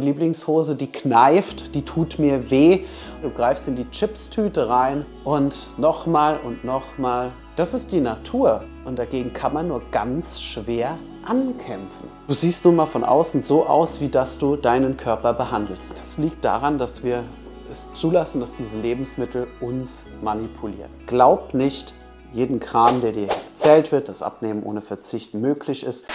die Lieblingshose, die kneift, die tut mir weh. Du greifst in die Chipstüte rein und nochmal und nochmal. Das ist die Natur und dagegen kann man nur ganz schwer ankämpfen. Du siehst nun mal von außen so aus, wie dass du deinen Körper behandelst. Das liegt daran, dass wir es zulassen, dass diese Lebensmittel uns manipulieren. Glaub nicht jeden Kram, der dir erzählt wird, dass Abnehmen ohne Verzicht möglich ist.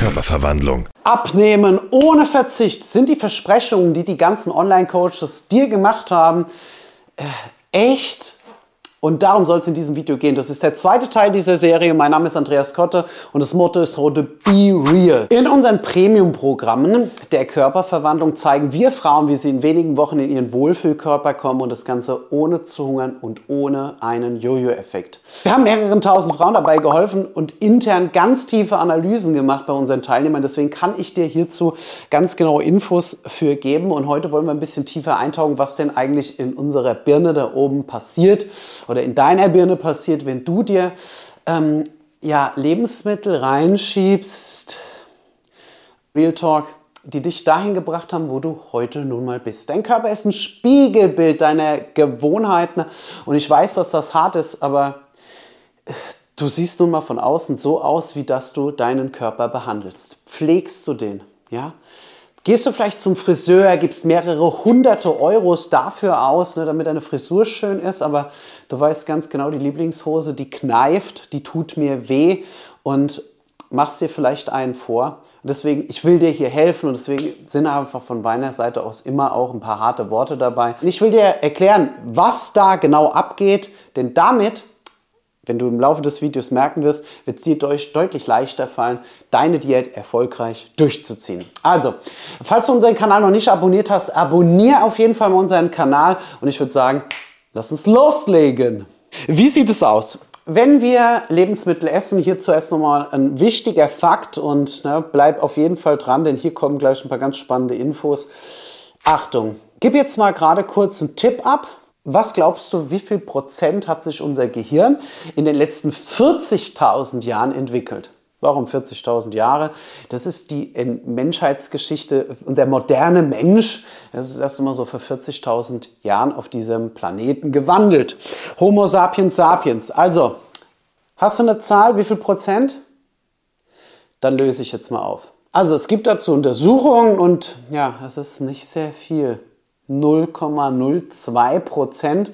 Körperverwandlung. Abnehmen ohne Verzicht sind die Versprechungen, die die ganzen Online-Coaches dir gemacht haben, äh, echt und darum soll es in diesem Video gehen. Das ist der zweite Teil dieser Serie. Mein Name ist Andreas Kotte und das Motto ist heute Be Real. In unseren Premium-Programmen der Körperverwandlung zeigen wir Frauen, wie sie in wenigen Wochen in ihren Wohlfühlkörper kommen und das Ganze ohne zu hungern und ohne einen Jojo-Effekt. Wir haben mehreren tausend Frauen dabei geholfen und intern ganz tiefe Analysen gemacht bei unseren Teilnehmern. Deswegen kann ich dir hierzu ganz genaue Infos für geben. Und heute wollen wir ein bisschen tiefer eintauchen, was denn eigentlich in unserer Birne da oben passiert oder in deiner Birne passiert, wenn du dir ähm, ja, Lebensmittel reinschiebst, Real Talk, die dich dahin gebracht haben, wo du heute nun mal bist. Dein Körper ist ein Spiegelbild deiner Gewohnheiten und ich weiß, dass das hart ist, aber äh, du siehst nun mal von außen so aus, wie dass du deinen Körper behandelst. Pflegst du den, ja? Gehst du vielleicht zum Friseur, gibst mehrere hunderte Euros dafür aus, ne, damit deine Frisur schön ist, aber du weißt ganz genau, die Lieblingshose, die kneift, die tut mir weh und machst dir vielleicht einen vor. Und deswegen, ich will dir hier helfen und deswegen sind einfach von meiner Seite aus immer auch ein paar harte Worte dabei. Und ich will dir erklären, was da genau abgeht, denn damit wenn du im Laufe des Videos merken wirst, wird es dir deutlich leichter fallen, deine Diät erfolgreich durchzuziehen. Also, falls du unseren Kanal noch nicht abonniert hast, abonniere auf jeden Fall mal unseren Kanal und ich würde sagen, lass uns loslegen. Wie sieht es aus? Wenn wir Lebensmittel essen, hier zuerst nochmal ein wichtiger Fakt und ne, bleib auf jeden Fall dran, denn hier kommen gleich ein paar ganz spannende Infos. Achtung, gib jetzt mal gerade kurz einen Tipp ab was glaubst du, wie viel Prozent hat sich unser Gehirn in den letzten 40.000 Jahren entwickelt? Warum 40.000 Jahre? Das ist die Menschheitsgeschichte und der moderne Mensch, das ist erst einmal so vor 40.000 Jahren auf diesem Planeten gewandelt. Homo sapiens sapiens. Also, hast du eine Zahl, wie viel Prozent? Dann löse ich jetzt mal auf. Also, es gibt dazu Untersuchungen und ja, es ist nicht sehr viel. 0,02 Prozent.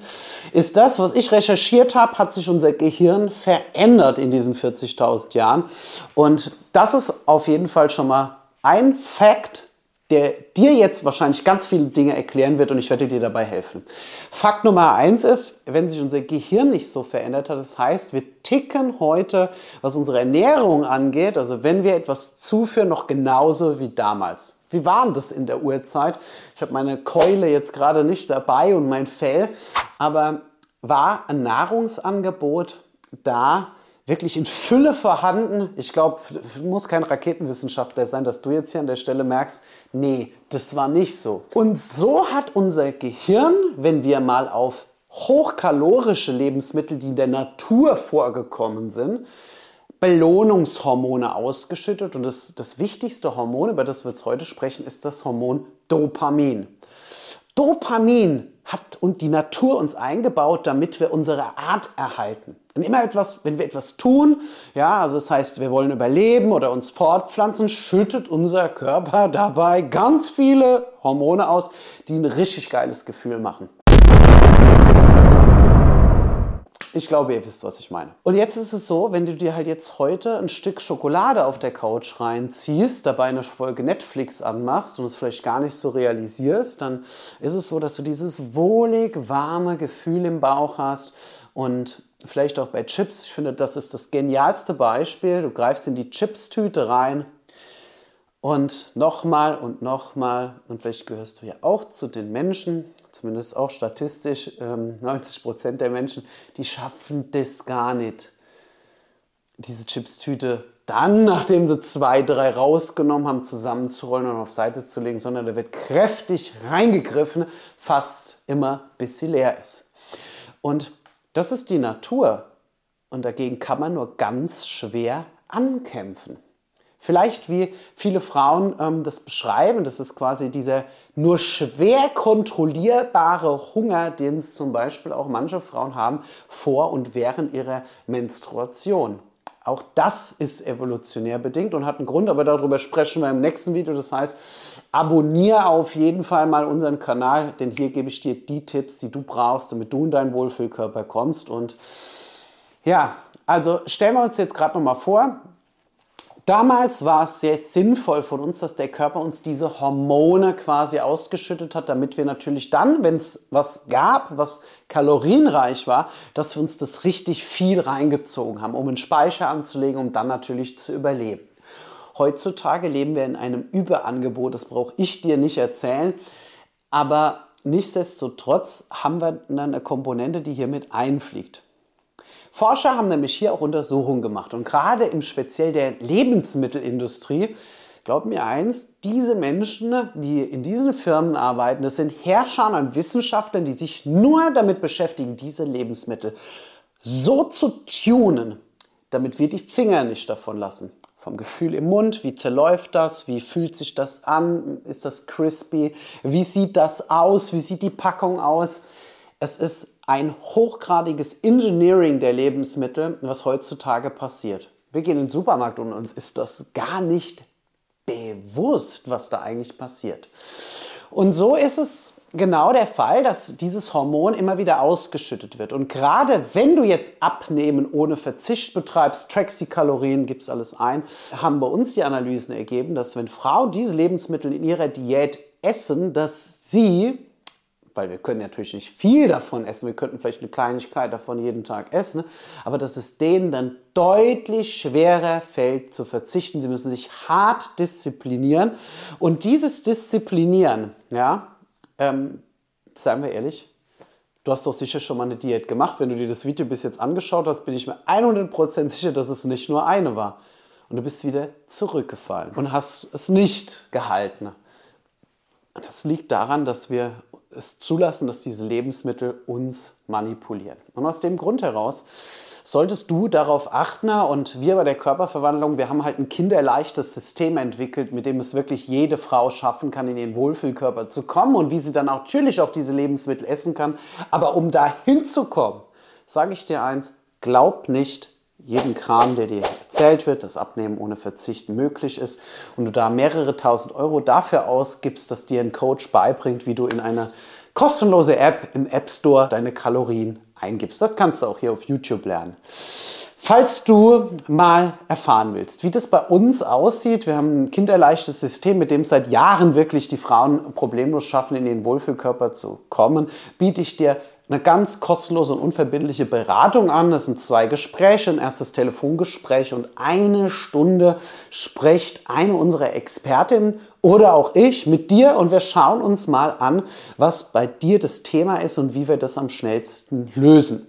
Ist das, was ich recherchiert habe, hat sich unser Gehirn verändert in diesen 40.000 Jahren. Und das ist auf jeden Fall schon mal ein Fakt, der dir jetzt wahrscheinlich ganz viele Dinge erklären wird und ich werde dir dabei helfen. Fakt Nummer eins ist, wenn sich unser Gehirn nicht so verändert hat, das heißt, wir ticken heute, was unsere Ernährung angeht, also wenn wir etwas zuführen, noch genauso wie damals. Wie war denn das in der Urzeit? Ich habe meine Keule jetzt gerade nicht dabei und mein Fell, aber war ein Nahrungsangebot da, wirklich in Fülle vorhanden. Ich glaube, du musst kein Raketenwissenschaftler sein, dass du jetzt hier an der Stelle merkst, nee, das war nicht so. Und so hat unser Gehirn, wenn wir mal auf hochkalorische Lebensmittel, die in der Natur vorgekommen sind, Belohnungshormone ausgeschüttet und das, das wichtigste Hormon, über das wir jetzt heute sprechen, ist das Hormon Dopamin. Dopamin hat und die Natur uns eingebaut, damit wir unsere Art erhalten. Und immer etwas, wenn wir etwas tun, ja, also das heißt, wir wollen überleben oder uns fortpflanzen, schüttet unser Körper dabei ganz viele Hormone aus, die ein richtig geiles Gefühl machen. Ich glaube, ihr wisst, was ich meine. Und jetzt ist es so, wenn du dir halt jetzt heute ein Stück Schokolade auf der Couch reinziehst, dabei eine Folge Netflix anmachst und es vielleicht gar nicht so realisierst, dann ist es so, dass du dieses wohlig warme Gefühl im Bauch hast und vielleicht auch bei Chips. Ich finde, das ist das genialste Beispiel. Du greifst in die Chips-Tüte rein und nochmal und nochmal, und vielleicht gehörst du ja auch zu den Menschen, zumindest auch statistisch, 90 ähm, Prozent der Menschen, die schaffen das gar nicht, diese Chipstüte dann, nachdem sie zwei, drei rausgenommen haben, zusammenzurollen und auf Seite zu legen, sondern da wird kräftig reingegriffen, fast immer bis sie leer ist. Und Das ist die Natur und dagegen kann man nur ganz schwer ankämpfen. Vielleicht wie viele Frauen ähm, das beschreiben, das ist quasi dieser nur schwer kontrollierbare Hunger, den es zum Beispiel auch manche Frauen haben vor und während ihrer Menstruation. Auch das ist evolutionär bedingt und hat einen Grund, aber darüber sprechen wir im nächsten Video. Das heißt, abonniere auf jeden Fall mal unseren Kanal, denn hier gebe ich dir die Tipps, die du brauchst, damit du in deinen Wohlfühlkörper kommst. Und ja, also stellen wir uns jetzt gerade noch mal vor, Damals war es sehr sinnvoll von uns, dass der Körper uns diese Hormone quasi ausgeschüttet hat, damit wir natürlich dann, wenn es was gab, was kalorienreich war, dass wir uns das richtig viel reingezogen haben, um einen Speicher anzulegen, um dann natürlich zu überleben. Heutzutage leben wir in einem Überangebot, das brauche ich dir nicht erzählen, aber nichtsdestotrotz haben wir eine Komponente, die hier mit einfliegt. Forscher haben nämlich hier auch Untersuchungen gemacht und gerade im speziell der Lebensmittelindustrie, glaubt mir eins, diese Menschen, die in diesen Firmen arbeiten, das sind Herrscher und Wissenschaftler, die sich nur damit beschäftigen, diese Lebensmittel so zu tunen, damit wir die Finger nicht davon lassen. Vom Gefühl im Mund, wie zerläuft das, wie fühlt sich das an, ist das crispy, wie sieht das aus, wie sieht die Packung aus. Es ist ein hochgradiges Engineering der Lebensmittel, was heutzutage passiert. Wir gehen in den Supermarkt und uns ist das gar nicht bewusst, was da eigentlich passiert. Und so ist es genau der Fall, dass dieses Hormon immer wieder ausgeschüttet wird. Und gerade wenn du jetzt Abnehmen ohne Verzicht betreibst, trackst die Kalorien, gibst alles ein, haben bei uns die Analysen ergeben, dass wenn Frauen diese Lebensmittel in ihrer Diät essen, dass sie weil wir können natürlich nicht viel davon essen, wir könnten vielleicht eine Kleinigkeit davon jeden Tag essen, aber dass es denen dann deutlich schwerer fällt zu verzichten. Sie müssen sich hart disziplinieren und dieses Disziplinieren, ja, ähm, seien wir ehrlich, du hast doch sicher schon mal eine Diät gemacht. Wenn du dir das Video bis jetzt angeschaut hast, bin ich mir 100% sicher, dass es nicht nur eine war. Und du bist wieder zurückgefallen und hast es nicht gehalten. Das liegt daran, dass wir es zulassen, dass diese Lebensmittel uns manipulieren. Und aus dem Grund heraus solltest du darauf achten und wir bei der Körperverwandlung, wir haben halt ein kinderleichtes System entwickelt, mit dem es wirklich jede Frau schaffen kann, in ihren Wohlfühlkörper zu kommen und wie sie dann auch natürlich auch diese Lebensmittel essen kann. Aber um da hinzukommen, sage ich dir eins, glaub nicht, jeden Kram, der dir erzählt wird, dass Abnehmen ohne Verzicht möglich ist und du da mehrere tausend Euro dafür ausgibst, dass dir ein Coach beibringt, wie du in eine kostenlose App im App Store deine Kalorien eingibst. Das kannst du auch hier auf YouTube lernen. Falls du mal erfahren willst, wie das bei uns aussieht, wir haben ein kinderleichtes System, mit dem seit Jahren wirklich die Frauen problemlos schaffen, in den Wohlfühlkörper zu kommen, biete ich dir eine ganz kostenlose und unverbindliche Beratung an. Das sind zwei Gespräche, ein erstes Telefongespräch und eine Stunde spricht eine unserer Expertinnen oder auch ich mit dir und wir schauen uns mal an, was bei dir das Thema ist und wie wir das am schnellsten lösen.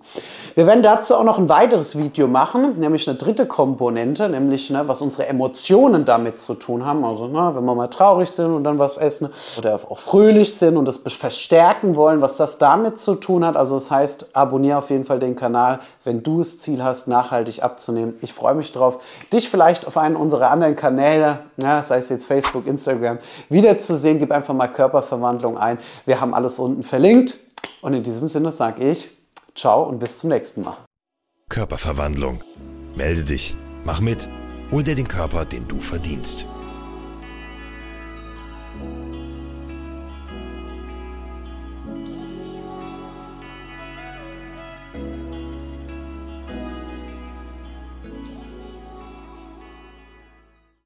Wir werden dazu auch noch ein weiteres Video machen, nämlich eine dritte Komponente, nämlich ne, was unsere Emotionen damit zu tun haben. Also ne, wenn wir mal traurig sind und dann was essen oder auch fröhlich sind und das verstärken wollen, was das damit zu tun hat. Also das heißt, abonniere auf jeden Fall den Kanal, wenn du das Ziel hast, nachhaltig abzunehmen. Ich freue mich drauf, dich vielleicht auf einen unserer anderen Kanäle, ja, sei es jetzt Facebook, Instagram, wiederzusehen. Gib einfach mal Körperverwandlung ein. Wir haben alles unten verlinkt. Und in diesem Sinne sage ich, Ciao und bis zum nächsten Mal. Körperverwandlung. Melde dich, mach mit, hol dir den Körper, den du verdienst.